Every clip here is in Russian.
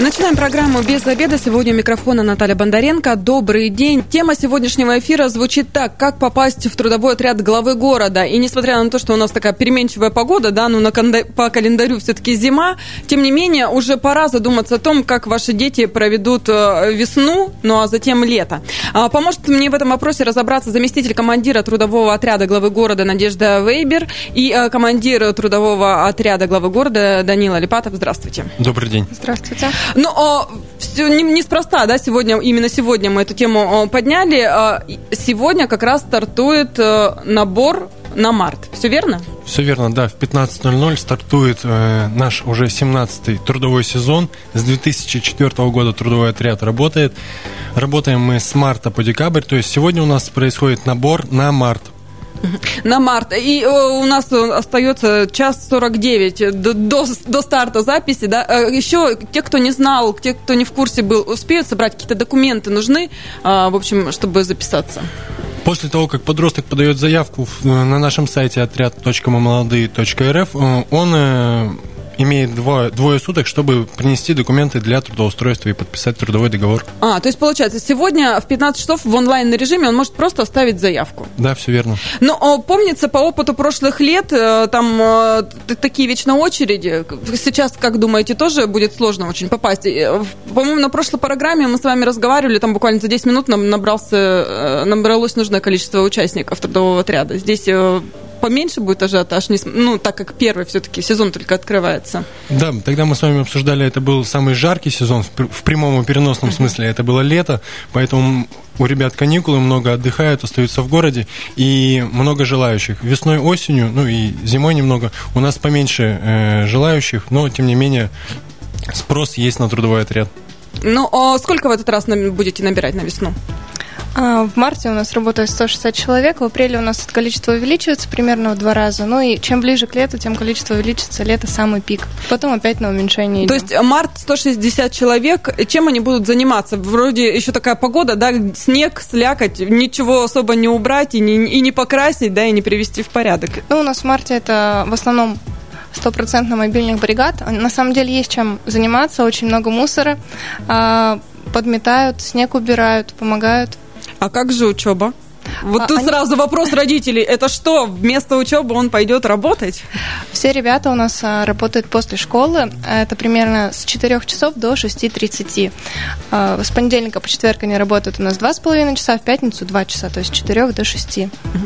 Начинаем программу «Без обеда». Сегодня у микрофона Наталья Бондаренко. Добрый день. Тема сегодняшнего эфира звучит так. Как попасть в трудовой отряд главы города? И несмотря на то, что у нас такая переменчивая погода, да, ну на по календарю все-таки зима, тем не менее уже пора задуматься о том, как ваши дети проведут э, весну, ну а затем лето. А, поможет мне в этом вопросе разобраться заместитель командира трудового отряда главы города Надежда Вейбер и э, командир трудового отряда главы города Данила Липатов. Здравствуйте. Добрый день. Здравствуйте. Ну, о, все не, неспроста, да, сегодня, именно сегодня мы эту тему подняли. А, сегодня как раз стартует э, набор на март. Все верно? Все верно, да. В 15.00 стартует э, наш уже 17-й трудовой сезон. С 2004 года трудовой отряд работает. Работаем мы с марта по декабрь. То есть сегодня у нас происходит набор на март. На март. И э, у нас остается час 49 до, до, до старта записи. Да? Э, Еще те, кто не знал, те, кто не в курсе был, успеют собрать какие-то документы нужны, а, в общем, чтобы записаться. После того, как подросток подает заявку на нашем сайте отряд.молодые.рф, э, он имеет двое, двое суток, чтобы принести документы для трудоустройства и подписать трудовой договор. А, то есть получается, сегодня в 15 часов в онлайн режиме он может просто оставить заявку. Да, все верно. Но помнится по опыту прошлых лет, э, там э, такие вечно очереди. Сейчас, как думаете, тоже будет сложно очень попасть? Э, по-моему, на прошлой программе мы с вами разговаривали, там буквально за 10 минут нам набрался, набралось нужное количество участников трудового отряда. Здесь поменьше будет ажиотаж, ну, так как первый все-таки сезон только открывается. Да, тогда мы с вами обсуждали, это был самый жаркий сезон, в прямом и переносном смысле, это было лето, поэтому у ребят каникулы, много отдыхают, остаются в городе, и много желающих. Весной, осенью, ну и зимой немного, у нас поменьше э, желающих, но, тем не менее, спрос есть на трудовой отряд. Ну, а сколько в этот раз будете набирать на весну? А, в марте у нас работает 160 человек, в апреле у нас это количество увеличивается примерно в два раза. Ну и чем ближе к лету, тем количество увеличится. Лето самый пик. Потом опять на уменьшение идем. То есть март 160 человек. Чем они будут заниматься? Вроде еще такая погода, да, снег, слякоть, ничего особо не убрать и не, и не покрасить, да, и не привести в порядок. Ну, у нас в марте это в основном стопроцентно мобильных бригад. На самом деле есть чем заниматься, очень много мусора. А, подметают, снег убирают, помогают. А как же учеба? Вот а, тут они... сразу вопрос родителей. Это что, вместо учебы он пойдет работать? Все ребята у нас а, работают после школы. Это примерно с 4 часов до 6.30. А, с понедельника по четверг они работают у нас 2,5 часа, в пятницу 2 часа, то есть с 4 до 6.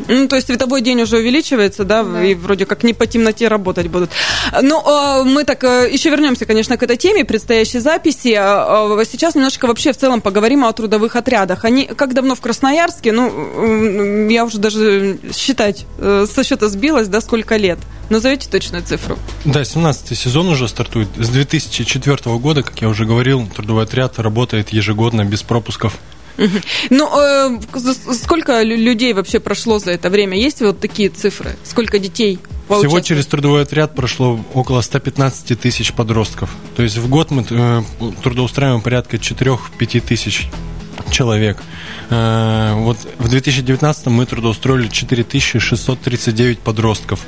Ну, то есть световой день уже увеличивается, да, да. и вроде как не по темноте работать будут. Ну, а, мы так э, еще вернемся, конечно, к этой теме предстоящей записи. Сейчас немножко вообще в целом поговорим о трудовых отрядах. Они как давно в Красноярске? Ну, я уже даже считать э, со счета сбилась, да, сколько лет. Назовите точную цифру. Да, 17-й сезон уже стартует. С 2004 года, как я уже говорил, трудовой отряд работает ежегодно без пропусков. Ну, э, сколько людей вообще прошло за это время? Есть вот такие цифры? Сколько детей? Всего через трудовой отряд прошло около 115 тысяч подростков. То есть в год мы э, трудоустраиваем порядка 4-5 тысяч человек. Э, вот в 2019 мы трудоустроили 4639 подростков.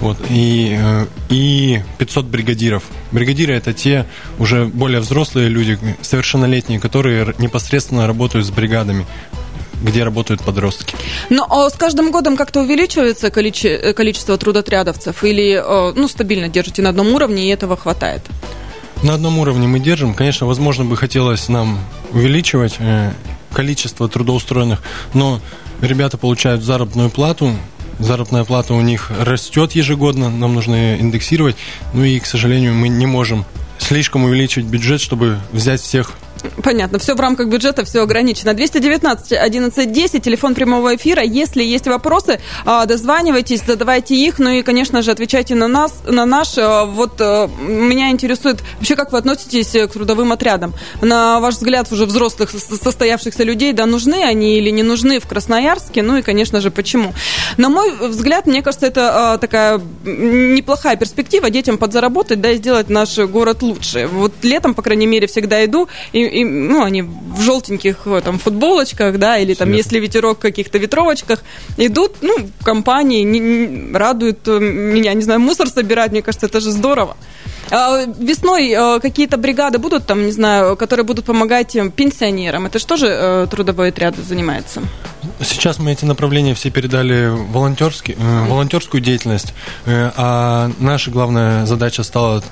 Вот, и, э, и 500 бригадиров. Бригадиры это те уже более взрослые люди, совершеннолетние, которые непосредственно работают с бригадами где работают подростки. Но а с каждым годом как-то увеличивается количество, количество трудотрядовцев или э, ну, стабильно держите на одном уровне и этого хватает? На одном уровне мы держим. Конечно, возможно, бы хотелось нам увеличивать количество трудоустроенных, но ребята получают заработную плату, заработная плата у них растет ежегодно, нам нужно индексировать, ну и, к сожалению, мы не можем слишком увеличивать бюджет, чтобы взять всех Понятно, все в рамках бюджета, все ограничено. 219 11 10, телефон прямого эфира. Если есть вопросы, а, дозванивайтесь, задавайте их, ну и, конечно же, отвечайте на нас, на наш. А, вот а, меня интересует вообще, как вы относитесь к трудовым отрядам. На ваш взгляд, уже взрослых состоявшихся людей, да, нужны они или не нужны в Красноярске, ну и, конечно же, почему. На мой взгляд, мне кажется, это такая неплохая перспектива детям подзаработать, да, и сделать наш город лучше. Вот летом, по крайней мере, всегда иду, и и, ну, они в желтеньких там футболочках, да, или там, Свет. если ветерок, в каких-то ветровочках, идут, ну, компании, не, не, радуют меня, не знаю, мусор собирать, мне кажется, это же здорово. А весной э, какие-то бригады будут там, не знаю, которые будут помогать пенсионерам. Это же э, трудовой отряд занимается? Сейчас мы эти направления все передали волонтерски, э, волонтерскую деятельность, а наша главная задача стала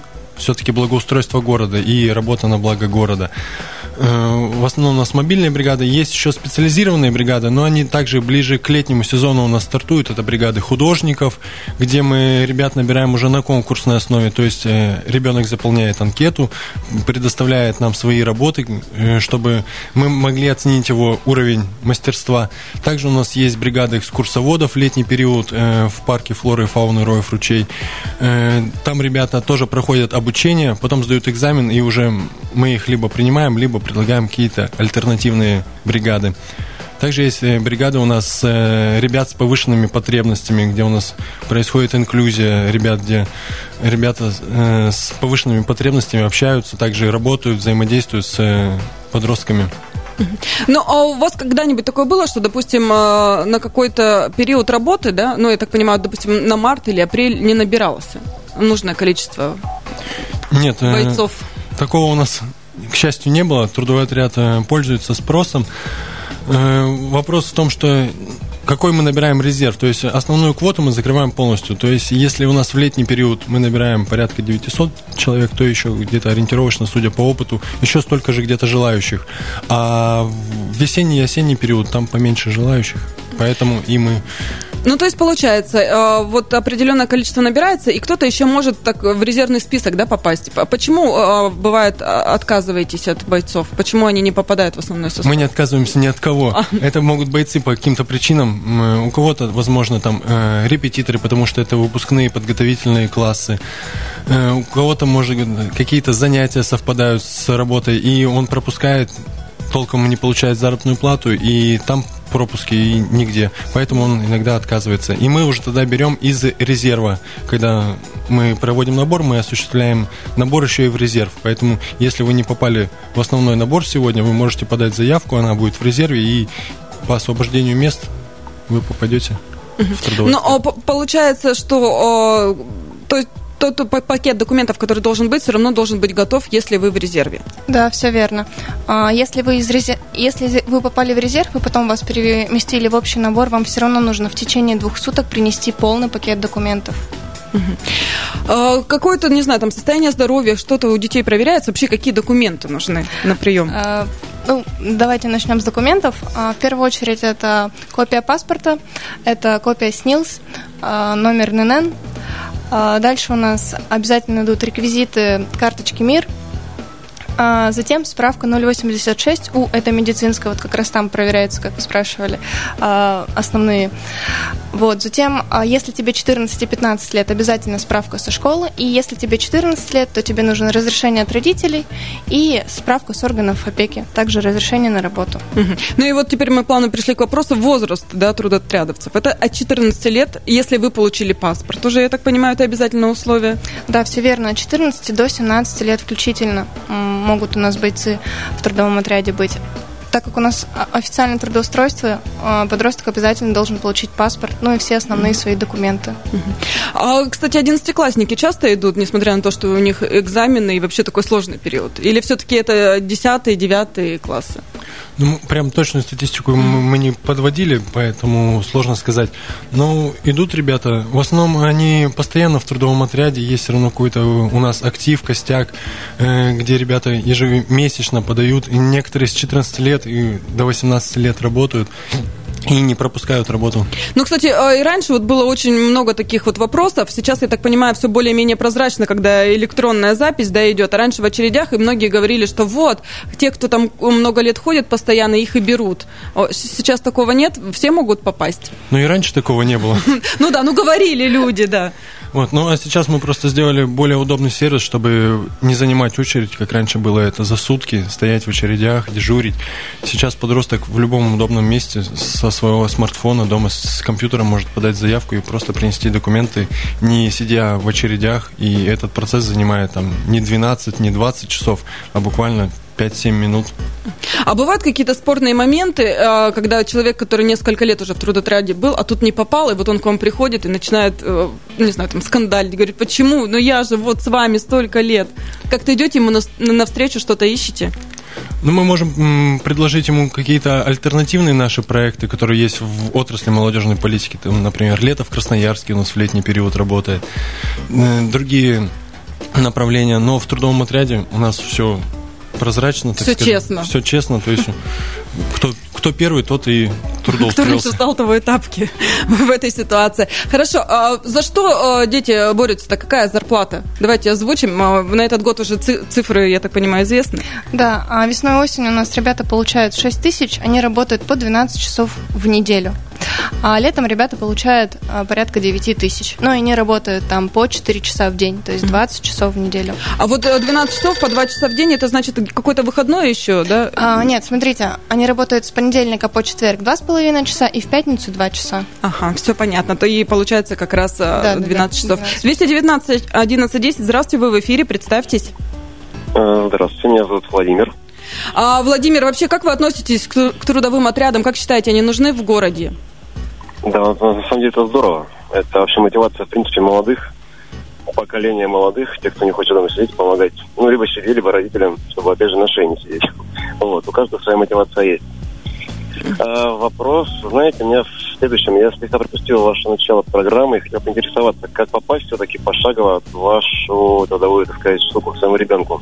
все-таки благоустройство города и работа на благо города. Э, в основном у нас мобильные бригады, есть еще специализированные бригады, но они также ближе к летнему сезону у нас стартуют. Это бригады художников, где мы ребят набираем уже на конкурсной основе, то есть э, ребенок заполняет анкету, предоставляет нам свои работы, э, чтобы мы могли оценить его уровень мастерства. Также у нас есть бригады экскурсоводов в летний период в парке флоры и фауны Роев ручей. Там ребята тоже проходят обучение, потом сдают экзамен, и уже мы их либо принимаем, либо предлагаем какие-то альтернативные бригады. Также есть э, бригада у нас э, ребят с повышенными потребностями, где у нас происходит инклюзия ребят, где ребята э, с повышенными потребностями общаются, также работают, взаимодействуют с подростками. Ну, а у вас когда-нибудь такое было, что, допустим, на какой-то период работы, да, ну, я так понимаю, допустим, на март или апрель не набиралось нужное количество Нет, бойцов? Э, такого у нас к счастью, не было. Трудовой отряд э, пользуется спросом. Э, вопрос в том, что какой мы набираем резерв. То есть основную квоту мы закрываем полностью. То есть если у нас в летний период мы набираем порядка 900 человек, то еще где-то ориентировочно, судя по опыту, еще столько же где-то желающих. А в весенний и осенний период там поменьше желающих. Поэтому и мы ну, то есть, получается, э, вот определенное количество набирается, и кто-то еще может так в резервный список да, попасть. Почему, э, бывает, отказываетесь от бойцов? Почему они не попадают в основной состав? Мы не отказываемся ни от кого. А. Это могут бойцы по каким-то причинам. У кого-то, возможно, там э, репетиторы, потому что это выпускные подготовительные классы. У кого-то, может, какие-то занятия совпадают с работой, и он пропускает толком не получает заработную плату, и там пропуски и нигде. Поэтому он иногда отказывается. И мы уже тогда берем из резерва. Когда мы проводим набор, мы осуществляем набор еще и в резерв. Поэтому, если вы не попали в основной набор сегодня, вы можете подать заявку, она будет в резерве, и по освобождению мест вы попадете в трудовой. Ну, получается, что то есть тот пакет документов, который должен быть, все равно должен быть готов, если вы в резерве. Да, все верно. А, если вы, из резер... если вы попали в резерв и потом вас переместили в общий набор, вам все равно нужно в течение двух суток принести полный пакет документов. Угу. Какое-то, не знаю, там состояние здоровья, что-то у детей проверяется? Вообще, какие документы нужны на прием? А, ну, давайте начнем с документов. А, в первую очередь это копия паспорта, это копия СНИЛС, номер ННН, а, дальше у нас обязательно идут реквизиты карточки МИР, а затем справка 086У, это медицинская, вот как раз там проверяется, как вы спрашивали, а, основные. Вот, затем, а, если тебе 14 и 15 лет, обязательно справка со школы, и если тебе 14 лет, то тебе нужно разрешение от родителей и справка с органов опеки, также разрешение на работу. Угу. Ну и вот теперь мы плавно пришли к вопросу возраст да, трудотрядовцев. Это от 14 лет, если вы получили паспорт. Уже, я так понимаю, это обязательное условие? Да, все верно. От 14 до 17 лет включительно могут у нас бойцы в трудовом отряде быть так как у нас официальное трудоустройство, а, подросток обязательно должен получить паспорт, ну и все основные свои документы. А, кстати, одиннадцатиклассники часто идут, несмотря на то, что у них экзамены и вообще такой сложный период? Или все-таки это десятые, девятые классы? Ну, прям точную статистику мы не подводили, поэтому сложно сказать. Но идут ребята. В основном они постоянно в трудовом отряде. Есть все равно какой-то у нас актив, костяк, э, где ребята ежемесячно подают. И некоторые с 14 лет и до 18 лет работают. И не пропускают работу. Ну, кстати, э, и раньше вот было очень много таких вот вопросов. Сейчас, я так понимаю, все более-менее прозрачно, когда электронная запись, да, идет. А раньше в очередях, и многие говорили, что вот, те, кто там много лет ходит постоянно, их и берут. Сейчас такого нет, все могут попасть. Ну, и раньше такого не было. Ну да, ну говорили люди, да. Вот, ну а сейчас мы просто сделали более удобный сервис, чтобы не занимать очередь, как раньше было это за сутки, стоять в очередях, дежурить. Сейчас подросток в любом удобном месте со своего смартфона дома с компьютером может подать заявку и просто принести документы, не сидя в очередях. И этот процесс занимает там не 12, не 20 часов, а буквально 5-7 минут. А бывают какие-то спорные моменты, э, когда человек, который несколько лет уже в трудотряде был, а тут не попал, и вот он к вам приходит и начинает, э, не знаю, там, скандалить, говорит, почему? Ну я же вот с вами столько лет. Как-то идете ему навстречу, что-то ищете? Ну, мы можем предложить ему какие-то альтернативные наши проекты, которые есть в отрасли молодежной политики. Там, например, лето в Красноярске у нас в летний период работает. Э, другие направления, но в трудовом отряде у нас все прозрачно. все скажем, честно. Все честно, то есть кто, кто первый, тот и трудоустроился. Кто раньше стал того этапки в этой ситуации. Хорошо, а за что а, дети борются-то? Какая зарплата? Давайте озвучим. А, на этот год уже цифры, я так понимаю, известны. Да, а весной и осенью у нас ребята получают 6 тысяч, они работают по 12 часов в неделю. А летом ребята получают а, порядка 9 тысяч. Ну, и они работают там по 4 часа в день, то есть 20 часов в неделю. А вот 12 э, часов по 2 часа в день, это значит какой-то выходной еще, да? А, нет, смотрите, они работают с понедельника по четверг 2,5 часа и в пятницу 2 часа. Ага, все понятно. То и получается как раз да, 12 да, часов. 12. 219 11 10, здравствуйте, вы в эфире, представьтесь. Э, здравствуйте, меня зовут Владимир. А, Владимир, вообще как вы относитесь к, к трудовым отрядам? Как считаете, они нужны в городе? Да, на самом деле это здорово. Это вообще мотивация, в принципе, молодых, поколения молодых, тех, кто не хочет дома сидеть, помогать. Ну, либо себе, либо родителям, чтобы, опять же, на шее не сидеть. Вот, у каждого своя мотивация есть. А, вопрос, знаете, у меня в следующем. Я слегка пропустил ваше начало программы и хотел поинтересоваться, как попасть все-таки пошагово в вашу трудовую, так сказать, штуку к своему ребенку.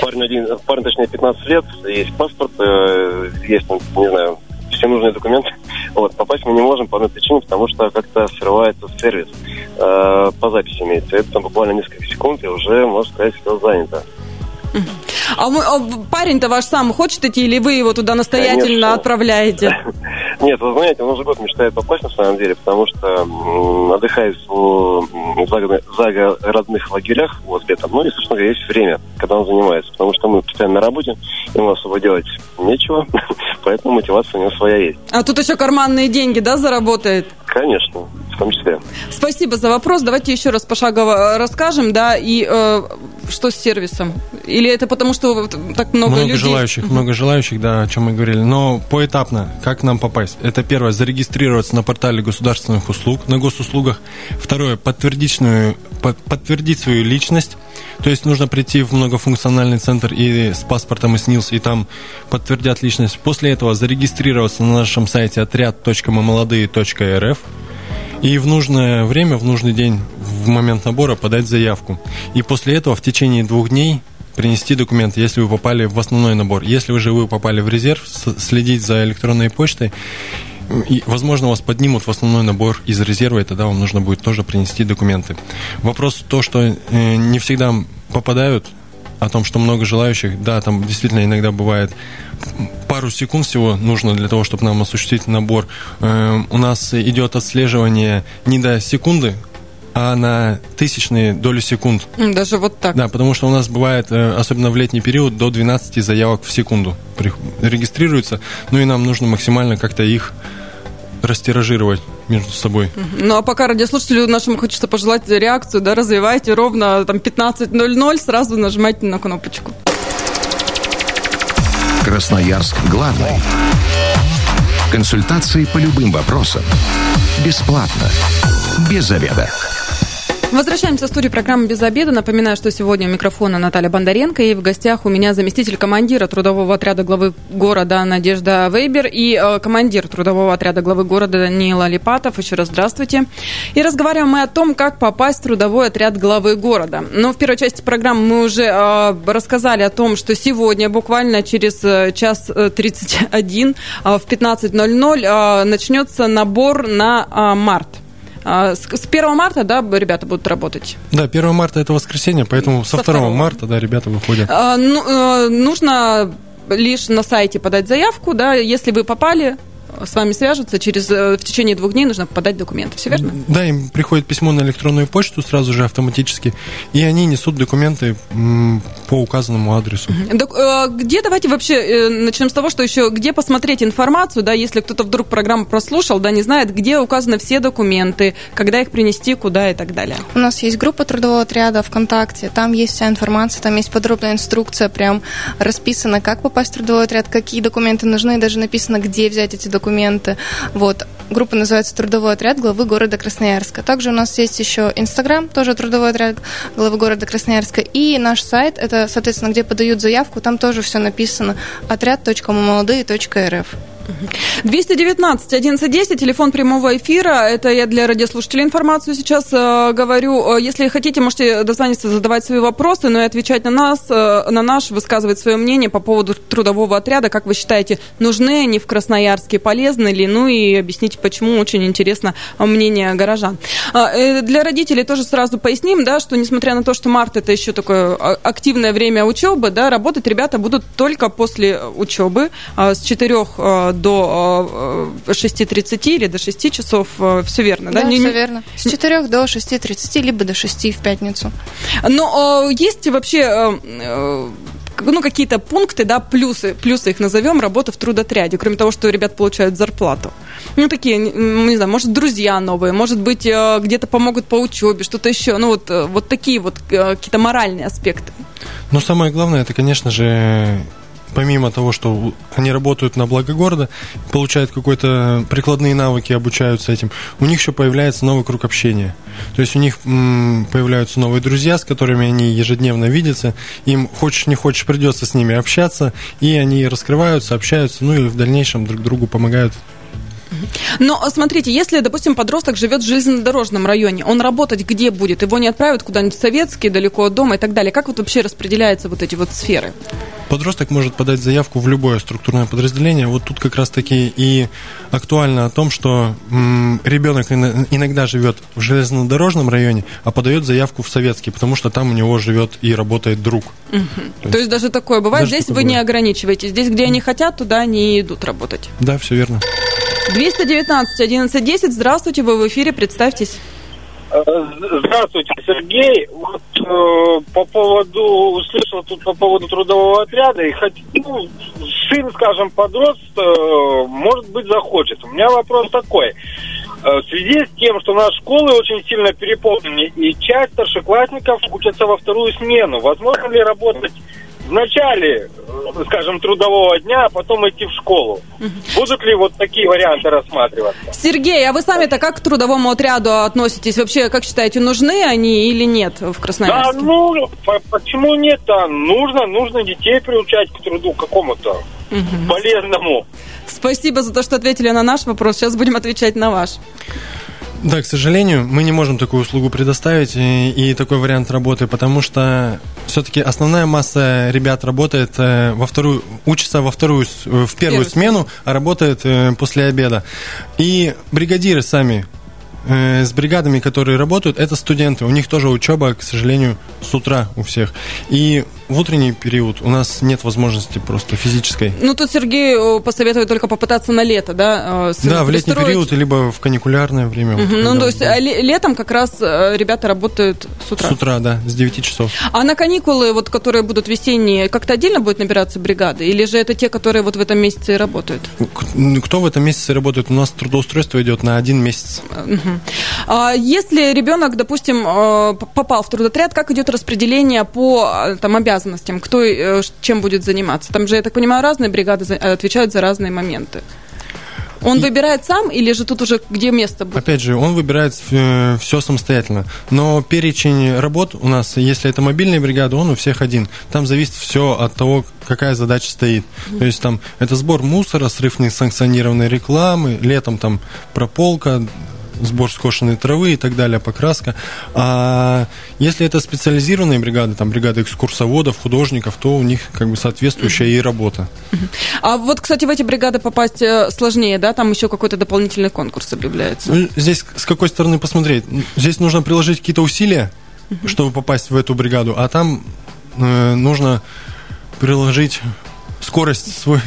Парень, один, парень, точнее, 15 лет, есть паспорт, э, есть, не знаю, все нужные документы. Вот, попасть мы не можем по одной причине, потому что как-то срывается сервис. Э, по записи имеется. Это там буквально несколько секунд, и уже, можно сказать, все занято. А, мы, а парень-то ваш сам хочет идти, или вы его туда настоятельно Конечно. отправляете? Нет, вы знаете, он уже год мечтает попасть на самом деле, потому что отдыхает в загородных лагерях вот летом. Ну, если что, есть время, когда он занимается, потому что мы постоянно на работе, ему особо делать нечего, поэтому мотивация у него своя есть. А тут еще карманные деньги, да, заработает? Конечно, в том числе. Спасибо за вопрос. Давайте еще раз пошагово расскажем, да, и э, что с сервисом? Или это потому, что так много, много людей? желающих, много желающих, да, о чем мы говорили. Но поэтапно, как нам попасть? Это первое, зарегистрироваться на портале государственных услуг, на госуслугах. Второе, подтвердить, подтвердить свою личность. То есть нужно прийти в многофункциональный центр и с паспортом и СНИЛС, и там подтвердят личность. После этого зарегистрироваться на нашем сайте отряд.мамолодые.рф и в нужное время, в нужный день, в момент набора подать заявку. И после этого в течение двух дней принести документы, если вы попали в основной набор. Если уже вы попали в резерв, следить за электронной почтой. И, возможно, вас поднимут в основной набор из резерва, и тогда вам нужно будет тоже принести документы. Вопрос то, что э, не всегда попадают о том, что много желающих. Да, там действительно иногда бывает пару секунд всего нужно для того, чтобы нам осуществить набор. Э, у нас идет отслеживание не до секунды, а на тысячные доли секунд. Даже вот так? Да, потому что у нас бывает, э, особенно в летний период, до 12 заявок в секунду регистрируется. Ну и нам нужно максимально как-то их растиражировать между собой. Ну, а пока радиослушателю нашему хочется пожелать реакцию, да, развивайте ровно там 15.00, сразу нажимайте на кнопочку. Красноярск главный. Консультации по любым вопросам. Бесплатно. Без заведа. Возвращаемся в студию программы «Без обеда». Напоминаю, что сегодня у микрофона Наталья Бондаренко, и в гостях у меня заместитель командира трудового отряда главы города Надежда Вейбер и э, командир трудового отряда главы города Даниил Алипатов. Еще раз здравствуйте. И разговариваем мы о том, как попасть в трудовой отряд главы города. Но в первой части программы мы уже э, рассказали о том, что сегодня, буквально через э, час 31 э, в 15.00 начнется набор на март. А, с 1 марта, да, ребята будут работать? Да, 1 марта это воскресенье, поэтому со, со 2 2 марта, да, ребята выходят. А, ну, э, нужно лишь на сайте подать заявку, да, если вы попали, с вами свяжутся, через э, в течение двух дней нужно подать документы. Все верно? Да, им приходит письмо на электронную почту сразу же автоматически, и они несут документы по указанному адресу. Э, где давайте вообще э, начнем с того, что еще где посмотреть информацию, да, если кто-то вдруг программу прослушал, да, не знает, где указаны все документы, когда их принести, куда и так далее. У нас есть группа трудового отряда ВКонтакте, там есть вся информация, там есть подробная инструкция, прям расписано, как попасть в трудовой отряд, какие документы нужны, даже написано, где взять эти документы. Вот. Группа называется «Трудовой отряд главы города Красноярска». Также у нас есть еще Инстаграм, тоже «Трудовой отряд главы города Красноярска». И наш сайт, это, соответственно, где подают заявку, там тоже все написано отряд.молодые.рф. 219 1110, телефон прямого эфира. Это я для радиослушателей информацию сейчас э, говорю. Э, если хотите, можете дозвониться, задавать свои вопросы, но и отвечать на нас, э, на наш, высказывать свое мнение по поводу трудового отряда. Как вы считаете, нужны они в Красноярске, полезны ли? Ну и объясните, почему. Очень интересно мнение горожан. Э, для родителей тоже сразу поясним, да, что несмотря на то, что март это еще такое а, активное время учебы, да, работать ребята будут только после учебы а, с 4 до 6.30 или до 6 часов. Э, все верно, да? Да, все верно. С 4 до 6.30, либо до 6 в пятницу. Но есть вообще э, ну, какие-то пункты, да, плюсы, плюсы их назовем, работы в трудотряде, кроме того, что ребят получают зарплату. Ну, такие, не знаю, может, друзья новые, может быть, э, где-то помогут по учебе, что-то еще. Ну, вот, вот такие вот какие-то моральные аспекты. Ну, самое главное, это, конечно же, помимо того, что они работают на благо города, получают какой-то прикладные навыки, обучаются этим, у них еще появляется новый круг общения. То есть у них появляются новые друзья, с которыми они ежедневно видятся, им хочешь не хочешь придется с ними общаться, и они раскрываются, общаются, ну и в дальнейшем друг другу помогают но смотрите, если, допустим, подросток живет в железнодорожном районе, он работать где будет? Его не отправят куда-нибудь в советский, далеко от дома и так далее. Как вот вообще распределяются вот эти вот сферы? Подросток может подать заявку в любое структурное подразделение. Вот тут как раз-таки и актуально о том, что м, ребенок иногда живет в железнодорожном районе, а подает заявку в советский, потому что там у него живет и работает друг. Угу. То, есть, То есть даже такое бывает. Даже Здесь такое вы бывает. не ограничиваете. Здесь, где они хотят, туда они идут работать. Да, все верно. 219 1110. Здравствуйте, вы в эфире, представьтесь. Э, здравствуйте, Сергей. Вот э, по поводу, услышал тут по поводу трудового отряда, и хоть, ну, сын, скажем, подрост, э, может быть, захочет. У меня вопрос такой. Э, в связи с тем, что наши школы очень сильно переполнены, и часть старшеклассников учатся во вторую смену, возможно ли работать в начале, э, скажем, трудового дня, а потом идти в школу. Будут ли вот такие варианты рассматриваться? Сергей, а вы сами-то как к трудовому отряду относитесь? Вообще, как считаете, нужны они или нет в Красноярске? Да, ну, почему нет-то? Нужно, нужно детей приучать к труду какому-то угу. полезному. Спасибо за то, что ответили на наш вопрос. Сейчас будем отвечать на ваш. Да, к сожалению, мы не можем такую услугу предоставить и, и такой вариант работы, потому что все-таки основная масса ребят работает э, во вторую, учится во вторую, в первую смену, а работает э, после обеда. И бригадиры сами э, с бригадами, которые работают, это студенты. У них тоже учеба, к сожалению, с утра у всех. И в утренний период у нас нет возможности просто физической. Ну, тут Сергей э, посоветует только попытаться на лето, да? Э, да, в летний период, либо в каникулярное время. Угу, вот, ну, то есть а летом как раз э, ребята работают с утра? С утра, да, с 9 часов. А на каникулы, вот, которые будут весенние, как-то отдельно будет набираться бригады? Или же это те, которые вот в этом месяце работают? Кто в этом месяце работает? У нас трудоустройство идет на один месяц. Угу. А если ребенок, допустим, попал в трудотряд, как идет распределение по там, обязанностям? Обязанностям, кто э, чем будет заниматься? Там же, я так понимаю, разные бригады отвечают за разные моменты. Он и... выбирает сам или же тут уже где место будет? Опять же, он выбирает э, все самостоятельно. Но перечень работ у нас, если это мобильная бригада, он у всех один. Там зависит все от того, какая задача стоит. Mm-hmm. То есть там это сбор мусора, срыв несанкционированной рекламы, летом там прополка, сбор скошенной травы и так далее, покраска. А если это специализированные бригады, там бригады экскурсоводов, художников, то у них как бы соответствующая и работа. А вот, кстати, в эти бригады попасть э, сложнее, да? Там еще какой-то дополнительный конкурс объявляется. Ну, здесь с какой стороны посмотреть? Здесь нужно приложить какие-то усилия, чтобы попасть в эту бригаду, а там э, нужно приложить скорость свой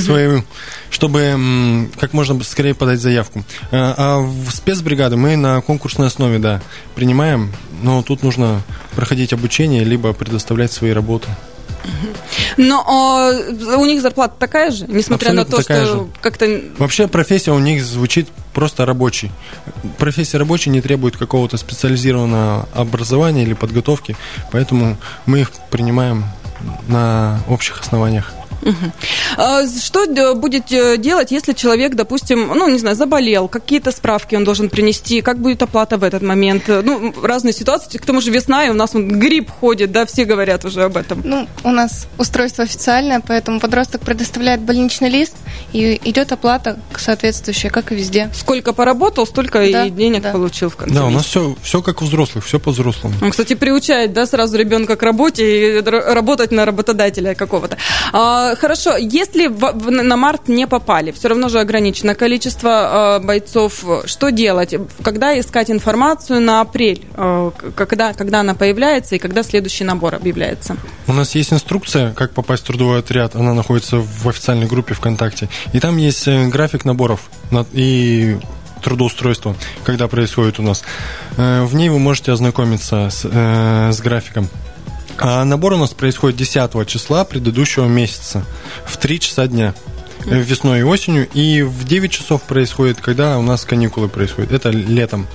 своим, чтобы как можно скорее подать заявку. А, а в спецбригады мы на конкурсной основе, да, принимаем, но тут нужно проходить обучение, либо предоставлять свои работы. Но а, у них зарплата такая же, несмотря на Абсолютно то, такая что же. как-то... Вообще профессия у них звучит просто рабочий. Профессия рабочий не требует какого-то специализированного образования или подготовки, поэтому мы их принимаем на общих основаниях. А, Что будет э, делать, если человек, допустим, ну, не знаю, заболел, какие-то справки он должен принести, как будет оплата в этот момент? Ну, разные ситуации, к тому же весна, и у нас вон грипп ходит, да, все говорят уже об этом. Ну, у нас устройство официальное, поэтому подросток предоставляет больничный лист, и идет оплата соответствующая, как и везде. Сколько поработал, столько Да, и денег да. получил в конце Да, у нас все, все как у взрослых, все по-взрослому. Он, кстати, приучает, да, сразу ребенка к работе и работать на работодателя какого-то. А, хорошо, если в- на март не попали, все равно же ограничено количество а, бойцов, что делать? Когда искать информацию на апрель? К- когда, когда она появляется и когда следующий набор объявляется? У нас есть инструкция, как попасть в трудовой отряд. Она находится в официальной группе ВКонтакте. И там есть э, график наборов на- и трудоустройства, когда происходит у нас. Э, В ней вы можете ознакомиться с, э, с графиком. А набор у нас происходит 10 числа предыдущего месяца в 3 часа дня. Э, Весной и осенью. И в 9 часов происходит, когда у нас каникулы происходят. Это летом.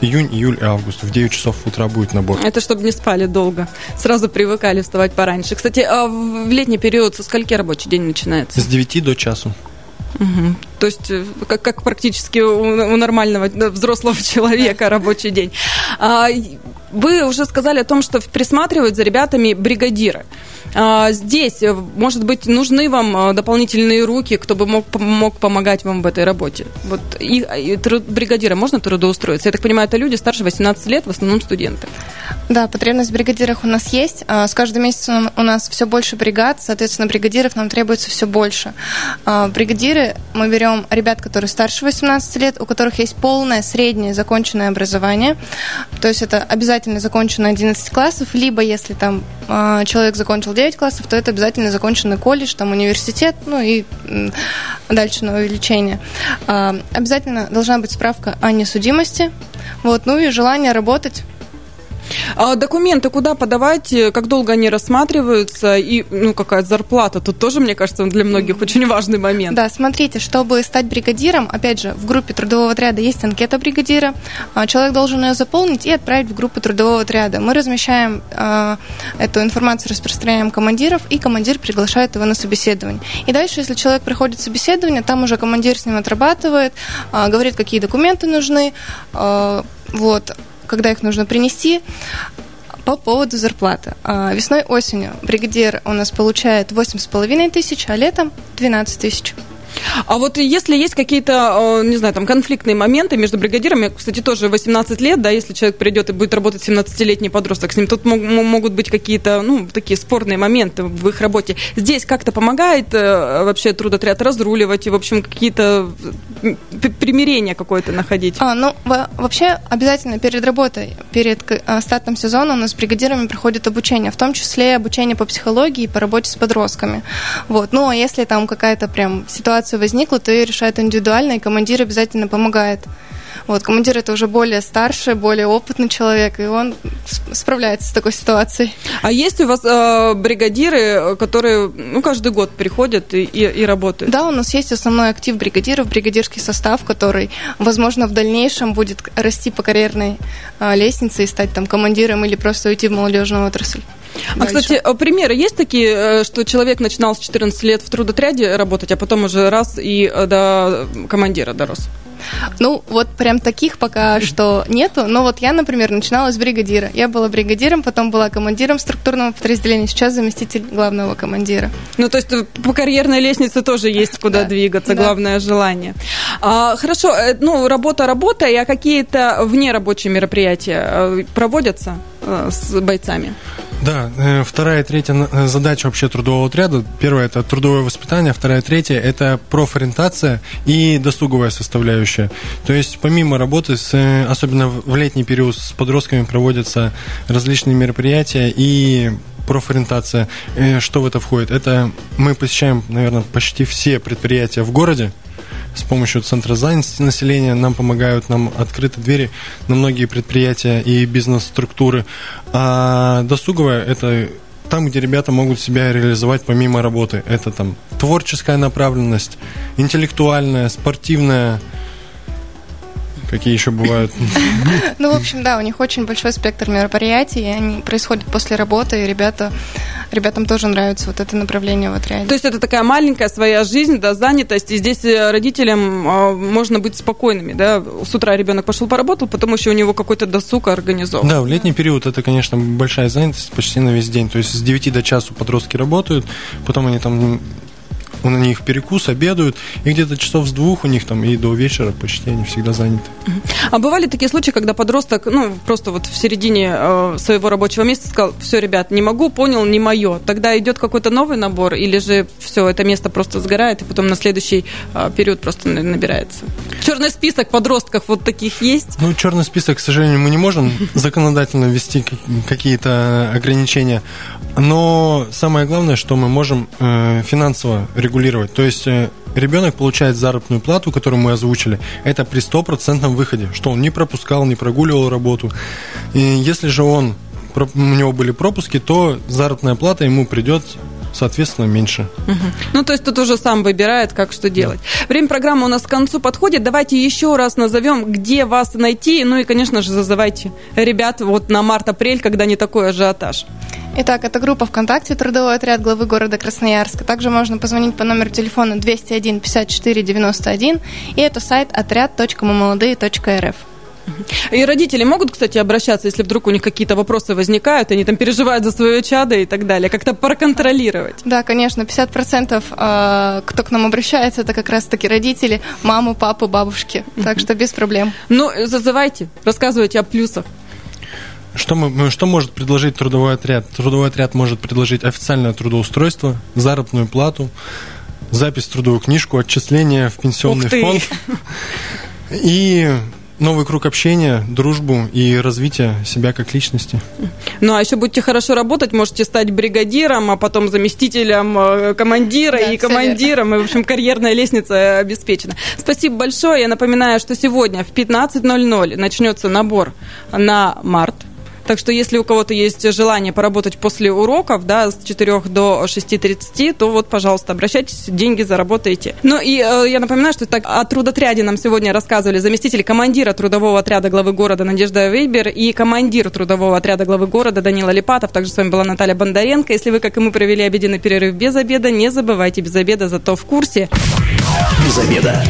Июнь, июль и август. В 9 часов утра будет набор. Это чтобы не спали долго. Сразу привыкали вставать пораньше. Кстати, а в в летний период со скольки рабочий день начинается? С 9 до часу. Мгм. То есть э, как, как практически у, у нормального взрослого человека рабочий день. А, Вы уже сказали о том, что присматривают за ребятами бригадиры. А, Здесь, э, может быть, нужны вам э, дополнительные руки, кто бы мог, мог помогать вам в этой работе? Вот и, и тру- бригадира можно трудоустроиться? Я так понимаю, это люди старше 18 лет, в основном студенты. Да, потребность в бригадирах у нас есть. А, С каждым месяцем у нас все больше бригад, соответственно, бригадиров нам требуется все больше. А, Бригадиры мы берем ребят, которые старше 18 лет, у которых есть полное среднее законченное образование. То есть это обязательно закончено 11 классов, либо если там а, человек закончил 9 классов, то это обязательно законченный колледж, там университет, ну и дальше на увеличение. Обязательно должна быть справка о несудимости, вот, ну и желание работать. А документы куда подавать, как долго они рассматриваются и ну, какая зарплата? Тут тоже, мне кажется, для многих очень важный момент. Да, смотрите, чтобы стать бригадиром, опять же, в группе трудового отряда есть анкета бригадира. А, Человек должен ее заполнить и отправить в группу трудового отряда. Мы размещаем а, эту информацию, распространяем командиров, и командир приглашает его на собеседование. И дальше, если человек проходит собеседование, там уже командир с ним отрабатывает, а, говорит, какие документы нужны, вот, когда их нужно принести. По поводу зарплаты. А, Весной, осенью бригадир у нас получает 8,5 тысяч, а летом 12 тысяч. А вот если есть какие-то, э, не знаю, там конфликтные моменты между бригадирами, кстати, тоже 18 лет, да, если человек придет и будет работать 17-летний подросток, с ним тут могут быть какие-то, ну, такие спорные моменты в их работе. Здесь как-то помогает э, вообще трудотряд разруливать и, в общем, какие-то примирения какое-то находить? А, ну, во- вообще обязательно перед работой, перед а, стартом сезона у нас с бригадирами проходит обучение, в том числе обучение по психологии и по работе с подростками. Вот. Ну, а если там какая-то прям ситуация возникла, то ее решают индивидуально, и командир обязательно помогает. Вот, командир это уже более старший, более опытный человек, и он сп- справляется с такой ситуацией. А есть у вас э, бригадиры, э, которые, ну, каждый год приходят и, и, и работают? Да, у нас есть основной актив бригадиров, бригадирский состав, который, возможно, в дальнейшем будет расти по карьерной а, лестнице и стать там командиром или просто уйти в молодежную отрасль. А, дальше. кстати, э, примеры есть такие, э, что человек начинал с 14 лет в трудотряде работать, а потом уже раз и э, до командира дорос? Ну, вот прям таких пока что нету. Но вот я, например, начинала с бригадира. Я была бригадиром, потом была командиром структурного подразделения, сейчас заместитель главного командира. Ну, то есть э, по карьерной лестнице тоже есть куда Да. двигаться, Да. главное желание. А, хорошо, ну, работа работа, а какие-то внерабочие мероприятия проводятся с бойцами? Да, э, вторая и третья э, задача вообще трудового отряда. Первая это трудовое воспитание, вторая, третья это профориентация и досуговая составляющая. То есть помимо работы, с, э, особенно в летний период с подростками проводятся различные мероприятия и профориентация. Что в это входит? Это мы посещаем, наверное, почти все предприятия в городе. С помощью центра занятости населения нам помогают, нам открыты двери на многие предприятия и бизнес-структуры. А досуговая – это там, где ребята могут себя реализовать помимо работы. Это там творческая направленность, интеллектуальная, спортивная, Какие еще бывают? Ну, в общем, да, у них очень большой спектр мероприятий, и они происходят после работы, и ребята, ребятам тоже нравится вот это направление в отряде. То есть это такая маленькая своя жизнь, да, занятость, и здесь э, родителям э, можно быть спокойными, да. С утра ребенок пошел поработал, потом еще у него какой-то досуг организован. Да, в летний период это, конечно, большая занятость почти на весь день. То есть с 9 до часу подростки работают, потом они там у них перекус, обедают, и где-то часов с двух у них там и до вечера почти они всегда заняты. А бывали такие случаи, когда подросток, ну, просто вот в середине э, своего рабочего места сказал, все, ребят, не могу, понял, не мое. Тогда идет какой-то новый набор, или же все, это место просто сгорает, и потом на следующий э, период просто набирается? Черный список подростков вот таких есть? Ну, черный список, к сожалению, мы не можем законодательно ввести какие-то ограничения, но самое главное, что мы можем э, финансово регулировать. То есть э, ребенок получает заработную плату, которую мы озвучили, это при стопроцентном выходе, что он не пропускал, не прогуливал работу. И если же он у него были пропуски, то заработная плата ему придет соответственно, меньше. Угу. Ну, то есть тут уже сам выбирает, как что делать. Да. Время программы у нас к концу подходит. Давайте еще раз назовем, где вас найти. Ну и, конечно же, зазывайте ребят вот на март-апрель, когда не такой ажиотаж. Итак, это группа ВКонтакте «Трудовой отряд главы города Красноярска». Также можно позвонить по номеру телефона 201 54 91. И это сайт отряд.мамолодые.рф. И родители могут, кстати, обращаться, если вдруг у них какие-то вопросы возникают, они там переживают за свое чадо и так далее, как-то проконтролировать. Да, конечно, 50% а, кто к нам обращается, это как раз-таки родители, мамы, папы, бабушки. Так что без проблем. Ну, зазывайте, рассказывайте о плюсах. Что, мы, что может предложить трудовой отряд? Трудовой отряд может предложить официальное трудоустройство, заработную плату, запись в трудовую книжку, отчисление в пенсионный фонд и новый круг общения, дружбу и развитие себя как личности. Ну, а еще будете хорошо работать, можете стать бригадиром, а потом заместителем э, командира да, и командиром. И, в общем, карьерная лестница обеспечена. Спасибо большое. Я напоминаю, что сегодня в 15.00 начнется набор на март так что если у кого-то есть желание поработать после уроков, да, с 4 до 6.30, то вот, пожалуйста, обращайтесь, деньги заработаете. Ну и э, я напоминаю, что так о трудотряде нам сегодня рассказывали заместитель командира трудового отряда главы города Надежда Вейбер и командир трудового отряда главы города Данила Липатов. Также с вами была Наталья Бондаренко. Если вы, как и мы, провели обеденный перерыв без обеда, не забывайте без обеда, зато в курсе. Без обеда.